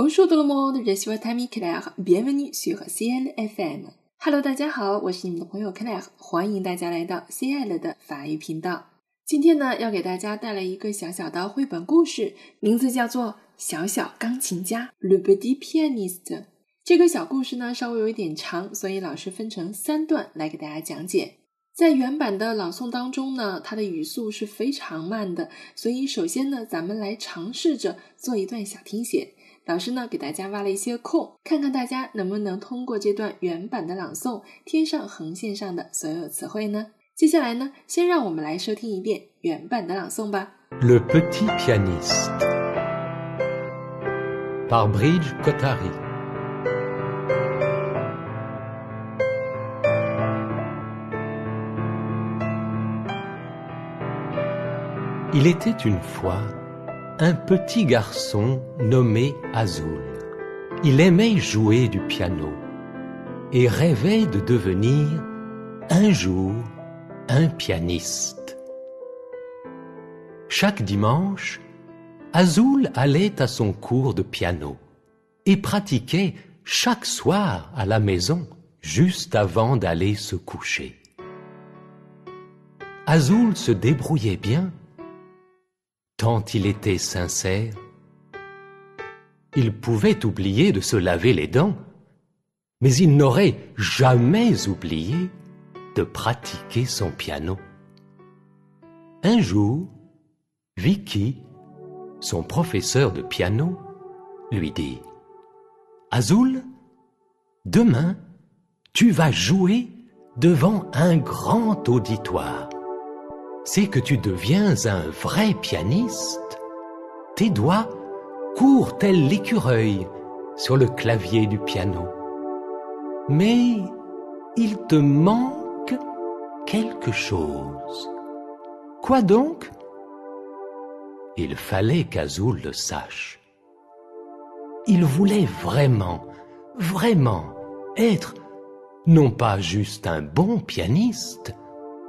Bonjour tout le monde, je suis Tammy Claire. Bienvenue sur CLFM. Hello，大家好，我是你们的朋友 Claire，欢迎大家来到 CL 的法语频道。今天呢，要给大家带来一个小小的绘本故事，名字叫做《小小钢琴家》（Le Petit Pianiste）。这个小故事呢，稍微有一点长，所以老师分成三段来给大家讲解。在原版的朗诵当中呢，它的语速是非常慢的，所以首先呢，咱们来尝试着做一段小听写。老师呢，给大家挖了一些空，看看大家能不能通过这段原版的朗诵贴上横线上的所有词汇呢？接下来呢，先让我们来收听一遍原版的朗诵吧。Le petit pianiste par Bridge Kotari Il était une fois un petit garçon nommé Azul. Il aimait jouer du piano et rêvait de devenir un jour un pianiste. Chaque dimanche, Azul allait à son cours de piano et pratiquait chaque soir à la maison juste avant d'aller se coucher. Azul se débrouillait bien tant il était sincère. Il pouvait oublier de se laver les dents, mais il n'aurait jamais oublié de pratiquer son piano. Un jour, Vicky, son professeur de piano, lui dit Azul, demain, tu vas jouer devant un grand auditoire c'est que tu deviens un vrai pianiste. Tes doigts courent tel l'écureuil sur le clavier du piano. Mais il te manque quelque chose. Quoi donc? Il fallait qu'Azul le sache. Il voulait vraiment, vraiment être non pas juste un bon pianiste,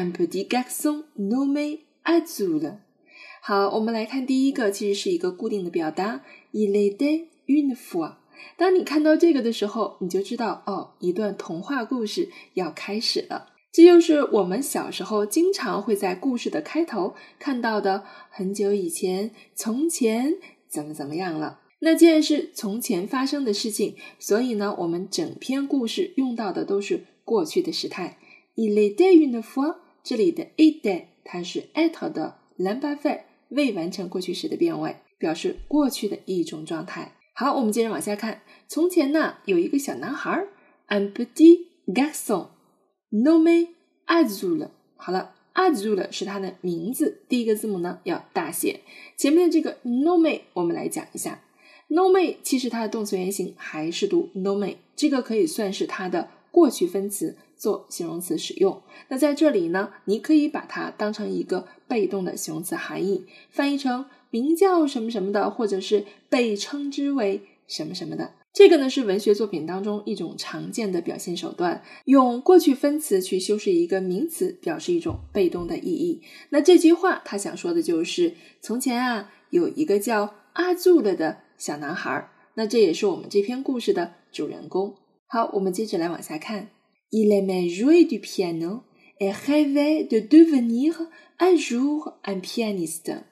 Un petit garçon nommé Azul。好，我们来看第一个，其实是一个固定的表达，il était une fois。当你看到这个的时候，你就知道哦，一段童话故事要开始了。这就是我们小时候经常会在故事的开头看到的。很久以前，从前怎么怎么样了？那既然是从前发生的事情，所以呢，我们整篇故事用到的都是过去的时态。Il était une fois，这里的 était 它是 at 的 l'imparfait 未完成过去时的变位，表示过去的一种状态。好，我们接着往下看。从前呢，有一个小男孩，un petit garçon，nommé Azul。好了，Azul 是他的名字，第一个字母呢要大写。前面的这个 nommé 我们来讲一下，nommé 其实它的动词原形还是读 nommé，这个可以算是它的过去分词。做形容词使用，那在这里呢，你可以把它当成一个被动的形容词含义，翻译成名叫什么什么的，或者是被称之为什么什么的。这个呢是文学作品当中一种常见的表现手段，用过去分词去修饰一个名词，表示一种被动的意义。那这句话他想说的就是，从前啊有一个叫阿祖了的小男孩，那这也是我们这篇故事的主人公。好，我们接着来往下看。Il aimait jouer du piano et rêvait de devenir un jour un pianiste。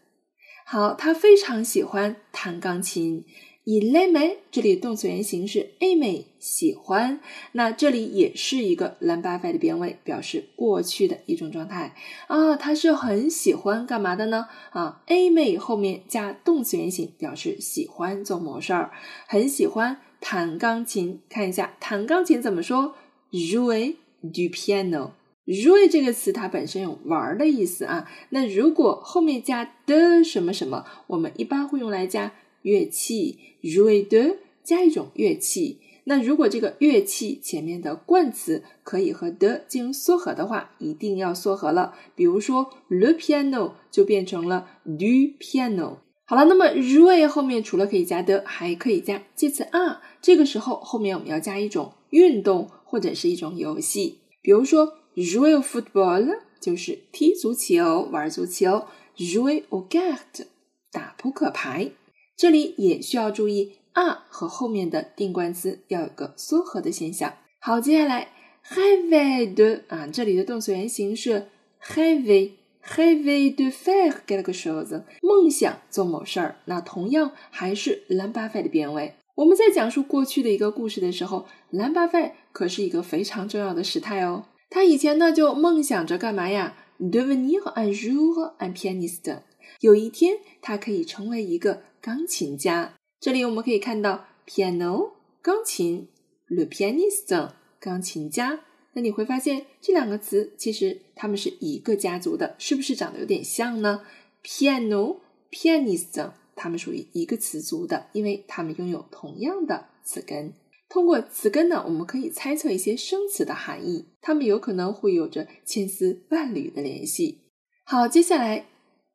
好，他非常喜欢弹钢琴。Il aimait 这里动词原形是 aimait 喜欢，那这里也是一个 l'imparfait 的变位，表示过去的一种状态啊。他是很喜欢干嘛的呢？啊，aimait 后面加动词原形，表示喜欢做某事儿，很喜欢弹钢琴。看一下弹钢琴怎么说？jouer du piano。jouer 这个词它本身有玩的意思啊，那如果后面加的什么什么，我们一般会用来加乐器。jouer de 加一种乐器，那如果这个乐器前面的冠词可以和的进行缩合的话，一定要缩合了。比如说 le piano 就变成了 du piano。好了，那么 jouer 后面除了可以加的，还可以加介词 are。这个时候后面我们要加一种运动或者是一种游戏。比如说 jouer football 就是踢足球、玩足球；jouer au carte 打扑克牌。这里也需要注意。are 和后面的定冠词要有个缩合的现象。好，接下来 rêver de 啊，这里的动词原形是 heavy rêver de faire quelque chose，梦想做某事儿。那同样还是兰巴费的变位。我们在讲述过去的一个故事的时候，兰巴费可是一个非常重要的时态哦。他以前呢就梦想着干嘛呀？devenir un jour un pianiste，有一天他可以成为一个钢琴家。这里我们可以看到 piano 钢琴，le pianiste 钢琴家。那你会发现这两个词其实它们是一个家族的，是不是长得有点像呢？piano pianist，它们属于一个词族的，因为它们拥有同样的词根。通过词根呢，我们可以猜测一些生词的含义，它们有可能会有着千丝万缕的联系。好，接下来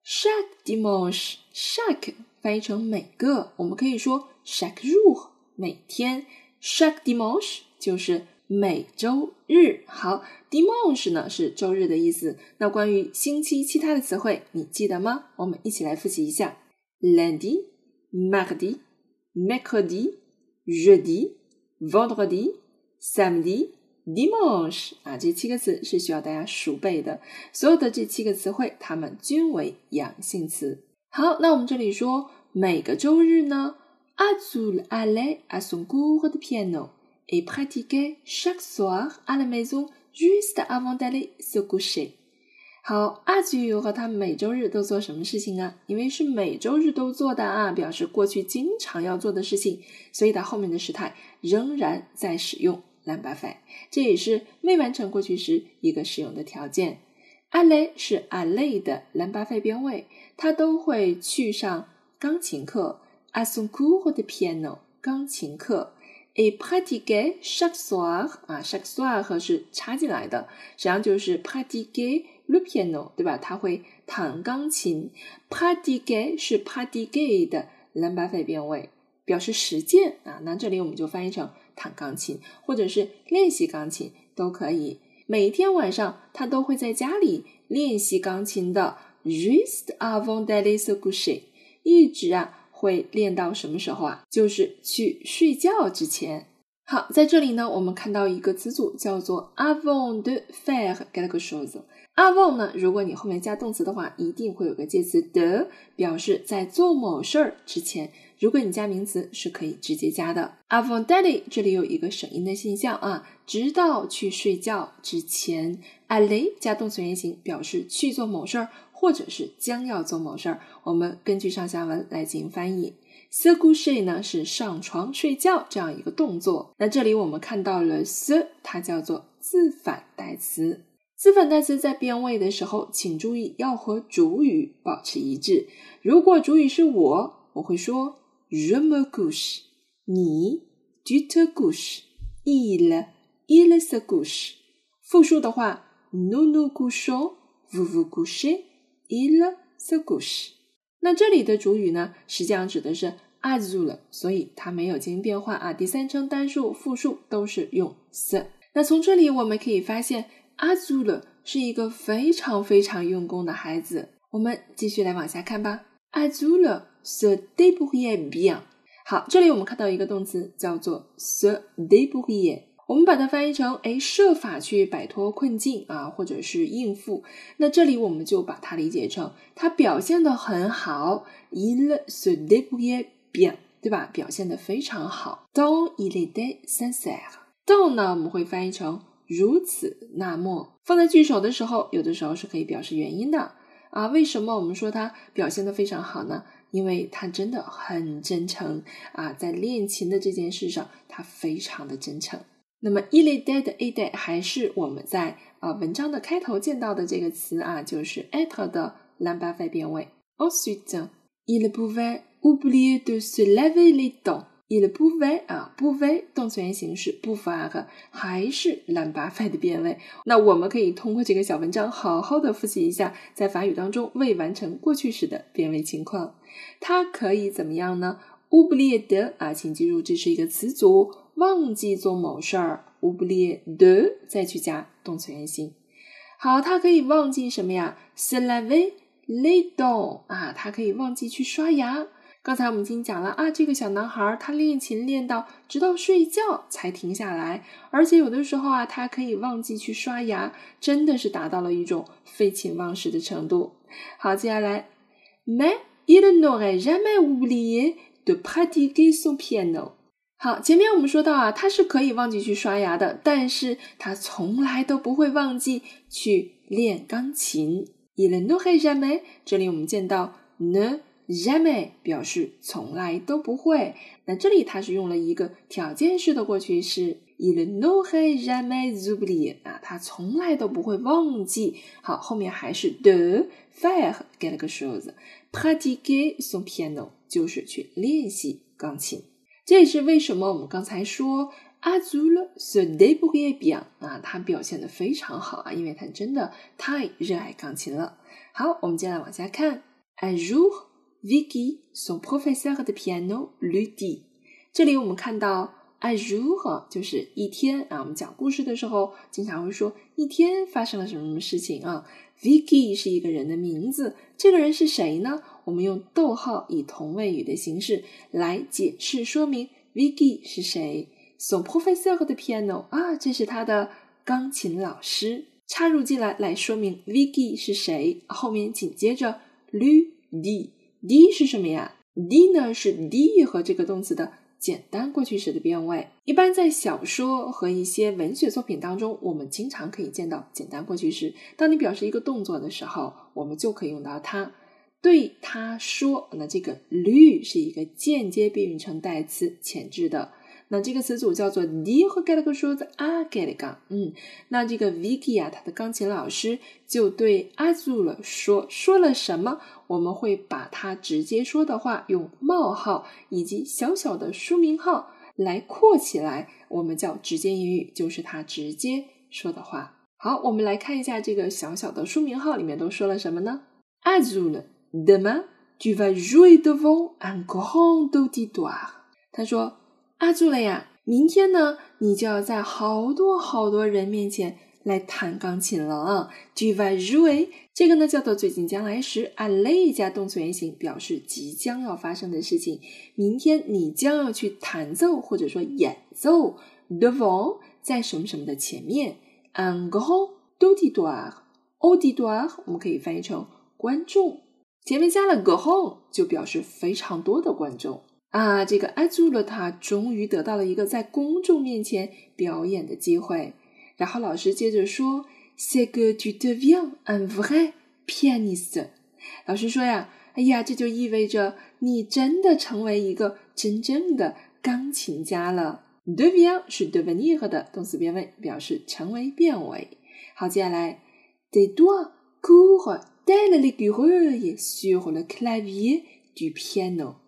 chaque dimanche chaque。翻译成每个，我们可以说 chaque jour 每天，chaque dimanche 就是每周日。好，dimanche 呢是周日的意思。那关于星期其他的词汇，你记得吗？我们一起来复习一下：lundi、mardi、mercredi、jeudi、vendredi、samedi、dimanche 啊，这七个词是需要大家熟背的。所有的这七个词汇，它们均为阳性词。好，那我们这里说每个周日呢，Azul allait à son cours de piano et pratiquait chaque soir à la maison juste avant d'aller se coucher。好，Azul 和他每周日都做什么事情啊？因为是每周日都做的啊，表示过去经常要做的事情，所以它后面的时态仍然在使用 l'imparfait，这也是未完成过去时一个使用的条件。a l e 是 a l e 的兰巴费变位，他都会去上钢琴课。a son cours de piano 钢琴课。Et pratiquer chaque soir 啊，chaque soir 是插进来的，实际上就是 pratiquer le piano，对吧？他会弹钢琴。pratiquer 是 pratiquer 的兰巴费变位，表示实践啊。那这里我们就翻译成弹钢琴，或者是练习钢琴都可以。每天晚上，他都会在家里练习钢琴的。Juste avant d'aller se coucher，一直啊会练到什么时候啊？就是去睡觉之前。好，在这里呢，我们看到一个词组叫做 avant de faire quelque chose。avant 呢，如果你后面加动词的话，一定会有个介词 d 表示在做某事儿之前。如果你加名词，是可以直接加的。Avant d'aller，这里有一个省音的现象啊，直到去睡觉之前。aller 加动词原形，表示去做某事儿，或者是将要做某事儿。我们根据上下文来进行翻译。Se coucher 呢是上床睡觉这样一个动作。那这里我们看到了 se，它叫做自反代词。自反代词在变位的时候，请注意要和主语保持一致。如果主语是我，我会说。Je me couche，你，tu te couches，il，il se couche。复数的话，nous nous couchons，vous vous Il se couche。那这里的主语呢，实际上指的是 Azul，所以它没有进行变化啊。第三称单数、复数都是用 se。那从这里我们可以发现，Azul 是一个非常非常用功的孩子。我们继续来往下看吧 a z u l se d é b r o u i l l bien。好，这里我们看到一个动词叫做 se d é b r o u i l l 我们把它翻译成哎设法去摆脱困境啊，或者是应付。那这里我们就把它理解成他表现的很好，il se débrouille bien，对吧？表现的非常好。Dans il était sincère，dans 呢我们会翻译成如此那么，放在句首的时候，有的时候是可以表示原因的啊。为什么我们说他表现的非常好呢？因为他真的很真诚啊，在练琴的这件事上，他非常的真诚。那么，il est de a day 还是我们在啊文章的开头见到的这个词啊，就是 être 的兰巴费变位。Ensuite, il pouvait oublier de se laver les dents. il pouvait 啊，pouvait 动词原形是 pouvoir，还是 l'embarras 的变位。那我们可以通过这个小文章好好的复习一下，在法语当中未完成过去时的变位情况。它可以怎么样呢？oublier de 啊，请记住这是一个词组，忘记做某事儿，oublier de 再去加动词原形。好，它可以忘记什么呀？se laver les dents 啊，它可以忘记去刷牙。刚才我们已经讲了啊，这个小男孩他练琴练到直到睡觉才停下来，而且有的时候啊，他可以忘记去刷牙，真的是达到了一种废寝忘食的程度。好，接下来，Mais il n'aurait jamais oublié de pratiquer son piano。好，前面我们说到啊，他是可以忘记去刷牙的，但是他从来都不会忘记去练钢琴。Il n'aurait jamais，这里我们见到 ne。jamais 表示从来都不会，那这里它是用了一个条件式的过去式，il n'aurait jamais oublié 啊，他从来都不会忘记。好，后面还是 de faire quelque chose，pratiquer son piano 就是去练习钢琴。这也是为什么我们刚才说 Azul se débrouille bien 啊，他表现的非常好啊，因为他真的太热爱钢琴了。好，我们接下来往下看，un jour。Vicky son professeur de piano lui dit。这里我们看到哎，如何就是一天啊。我们讲故事的时候，经常会说一天发生了什么什么事情啊。Vicky 是一个人的名字，这个人是谁呢？我们用逗号以同位语的形式来解释说明 Vicky 是谁。So professeur de piano 啊，这是他的钢琴老师。插入进来来说明 Vicky 是谁，后面紧接着 lu d d 是什么呀？d 呢是 d 和这个动词的简单过去时的变位。一般在小说和一些文学作品当中，我们经常可以见到简单过去时。当你表示一个动作的时候，我们就可以用到它。对他说，那这个 lu 是一个间接宾语成代词，前置的。那这个词组叫做 d 和 get 个说的啊 get 个，嗯，那这个 Vicky 啊，他的钢琴老师就对 Azul 说说了什么？我们会把他直接说的话用冒号以及小小的书名号来括起来，我们叫直接英语，就是他直接说的话。好，我们来看一下这个小小的书名号里面都说了什么呢？Azul，demain tu vas jouer devant un grand auditoire。他说。阿朱了呀，明天呢，你就要在好多好多人面前来弹钢琴了啊！Tu vas jouer，这个呢叫做最近将来时，aller 加动词原形，表示即将要发生的事情。明天你将要去弹奏或者说演奏，devant 在什么什么的前面，un grand auditoire，auditoire 我们可以翻译成观众，前面加了 grand 就表示非常多的观众。啊，这个阿朱罗塔终于得到了一个在公众面前表演的机会。然后老师接着说：“C'est que tu deviens un vrai pianiste。”老师说呀：“哎呀，这就意味着你真的成为一个真正的钢琴家了。”deviens 是 devenir 的动词变位，表示成为变为。好，接下来，des doigts courent dans l'aiguille sur le clavier du piano。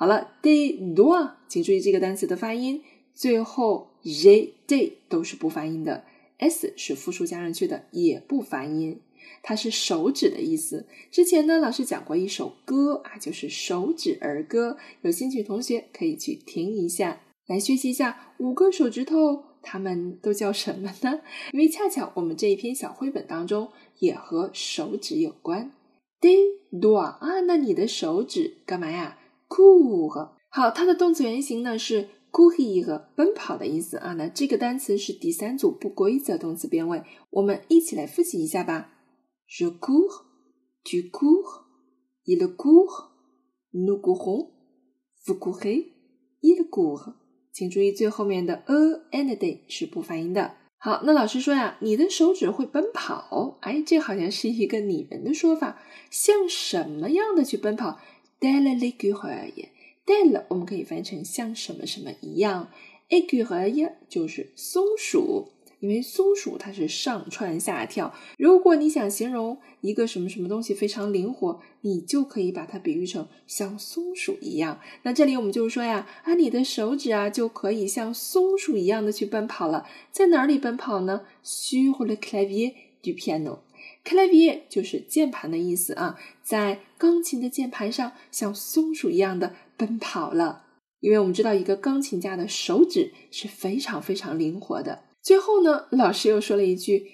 好了，de do，请注意这个单词的发音，最后 j、d 都是不发音的，s 是复数加上去的，也不发音，它是手指的意思。之前呢，老师讲过一首歌啊，就是手指儿歌，有兴趣同学可以去听一下，来学习一下五个手指头，它们都叫什么呢？因为恰巧我们这一篇小绘本当中也和手指有关，de do 啊，那你的手指干嘛呀？cour 好，它的动词原形呢是 courir 奔跑的意思啊。那这个单词是第三组不规则动词变位，我们一起来复习一下吧。Je cours, tu cours, il court, nous courons, vous courez, il court。请注意最后面的 a and day 是不发音的。好，那老师说呀，你的手指会奔跑，哎，这好像是一个拟人的说法，像什么样的去奔跑？带了 l 句和也带了，我们可以翻成像什么什么一样。a 句和也就是松鼠因为松鼠它是上蹿下跳。如果你想形容一个什么什么东西非常灵活，你就可以把它比喻成像松鼠一样。那这里我们就是说呀，啊，你的手指啊就可以像松鼠一样的去奔跑了。在哪里奔跑呢？Sur le clavier du piano。Clavier 就是键盘的意思啊，在钢琴的键盘上像松鼠一样的奔跑了。因为我们知道，一个钢琴家的手指是非常非常灵活的。最后呢，老师又说了一句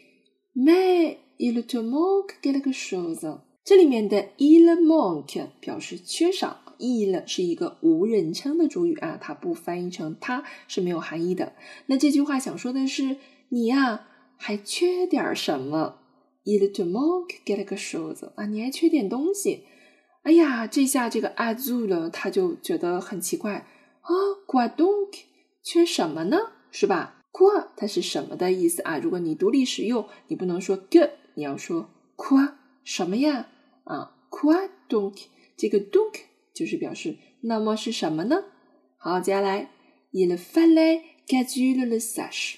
，May il te manque quelque chose。”这里面的 “il manque” 表示缺少，“il” 是一个无人称的主语啊，它不翻译成“它”是没有含义的。那这句话想说的是，你呀还缺点什么？“il te manque quelque chose” 啊，你还缺点东西。哎呀，这下这个 Azul 他就觉得很奇怪。啊，quoi donc？缺什么呢？是吧？quoi 它是什么的意思啊？如果你独立使用，你不能说 que，你要说 quoi 什么呀？啊，quoi donc？这个 donc 就是表示那么是什么呢？好，接下来，il fallait qu'Azul le sache。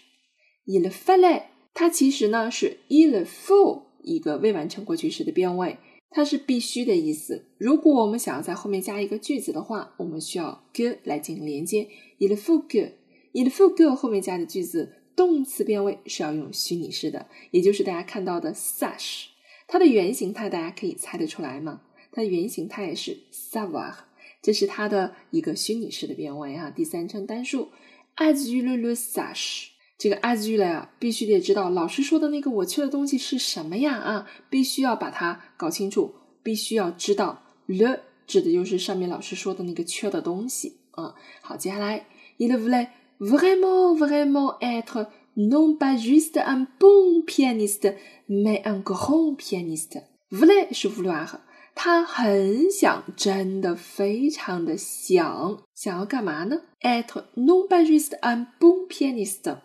il fallait 它其实呢是 il faut 一个未完成过去时的变位。它是必须的意思。如果我们想要在后面加一个句子的话，我们需要 que 来进行连接。il faut que，il faut que 后面加的句子动词变位是要用虚拟式的，也就是大家看到的 such。它的原形态大家可以猜得出来吗？它的原形态是 savoir，这是它的一个虚拟式的变位啊，第三称单数 as you le sash。这个 as you 呀，必须得知道老师说的那个我缺的东西是什么呀啊，必须要把它搞清楚，必须要知道 le 指的就是上面老师说的那个缺的东西啊。好，接下来，il voulait vraiment vraiment être non pas juste un bon pianiste mais un grand pianiste。voulait 是 vouloir，他很想，真的非常的想，想要干嘛呢？être non pas juste un bon pianiste。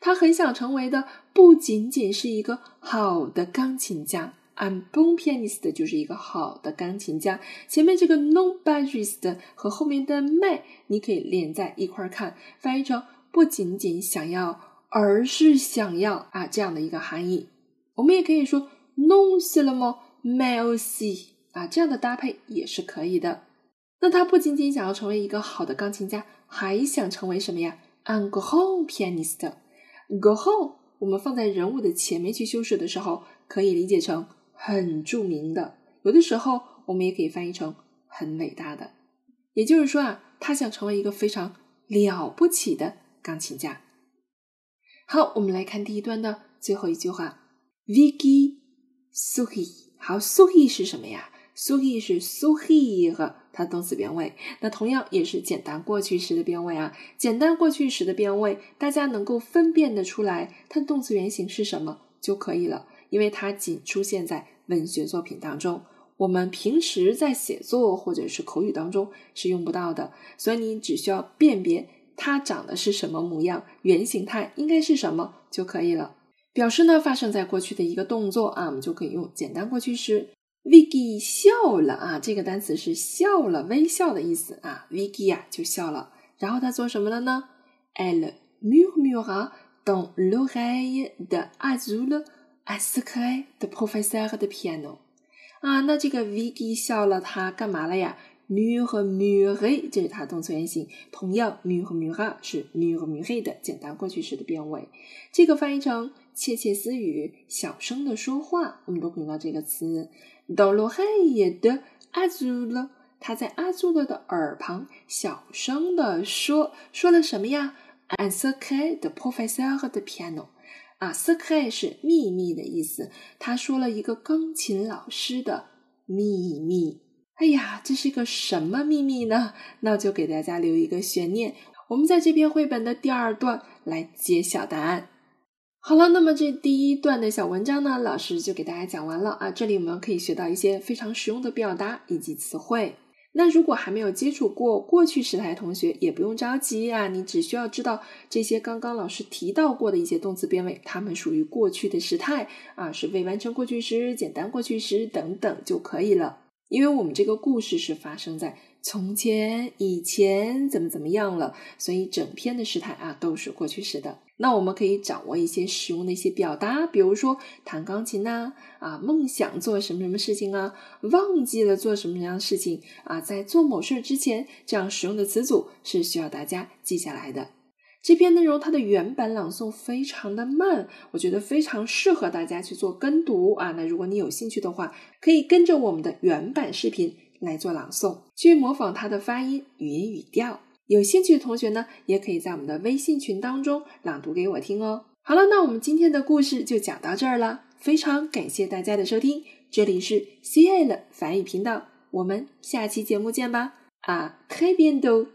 他很想成为的不仅仅是一个好的钢琴家 I'm bon pianist，就是一个好的钢琴家。前面这个 non pas juste 和后面的 mais 你可以连在一块儿看，翻译成不仅仅想要，而是想要啊这样的一个含义。我们也可以说 non seulement mais aussi 啊这样的搭配也是可以的。那他不仅仅想要成为一个好的钢琴家，还想成为什么呀？un grand pianiste。Go home，我们放在人物的前面去修饰的时候，可以理解成很著名的。有的时候，我们也可以翻译成很伟大的。也就是说啊，他想成为一个非常了不起的钢琴家。好，我们来看第一段的最后一句话：Vicky Suhi。好，Suhi 是什么呀？Suhi 是 Suhi 和。它动词变位，那同样也是简单过去时的变位啊。简单过去时的变位，大家能够分辨得出来它的动词原形是什么就可以了，因为它仅出现在文学作品当中，我们平时在写作或者是口语当中是用不到的。所以你只需要辨别它长得是什么模样，原形态应该是什么就可以了。表示呢发生在过去的一个动作啊，我们就可以用简单过去时。Vicky 笑了啊，这个单词是笑了、微笑的意思啊。Vicky 呀就笑了，然后他做什么了呢？Elle murmura dans l'oreille de Azul un secret de professeur de piano。啊，那这个 Vicky 笑了，他干嘛了呀？murmurer 这是它动词原形，同样 murmura 是 murmurer 的简单过去式的变位，这个翻译成窃窃私语、小声的说话，我们都可以用到这个词。到了黑夜的阿祖了，他在阿祖了的耳旁小声的说：“说了什么呀？”“Un secret de professeur de piano。”啊，“secret” 是秘密的意思。他说了一个钢琴老师的秘密。哎呀，这是个什么秘密呢？那就给大家留一个悬念。我们在这篇绘本的第二段来揭晓答案。好了，那么这第一段的小文章呢，老师就给大家讲完了啊。这里我们可以学到一些非常实用的表达以及词汇。那如果还没有接触过过去时态同学，也不用着急啊，你只需要知道这些刚刚老师提到过的一些动词变位，它们属于过去的时态啊，是未完成过去时、简单过去时等等就可以了。因为我们这个故事是发生在从前、以前怎么怎么样了，所以整篇的时态啊都是过去时的。那我们可以掌握一些实用的一些表达，比如说弹钢琴呐，啊，梦想做什么什么事情啊，忘记了做什么样的事情啊，在做某事之前，这样实用的词组是需要大家记下来的。这篇内容它的原版朗诵非常的慢，我觉得非常适合大家去做跟读啊。那如果你有兴趣的话，可以跟着我们的原版视频来做朗诵，去模仿它的发音、语音、语调。有兴趣的同学呢，也可以在我们的微信群当中朗读给我听哦。好了，那我们今天的故事就讲到这儿了，非常感谢大家的收听，这里是 C L 法语频道，我们下期节目见吧，啊，très bientôt。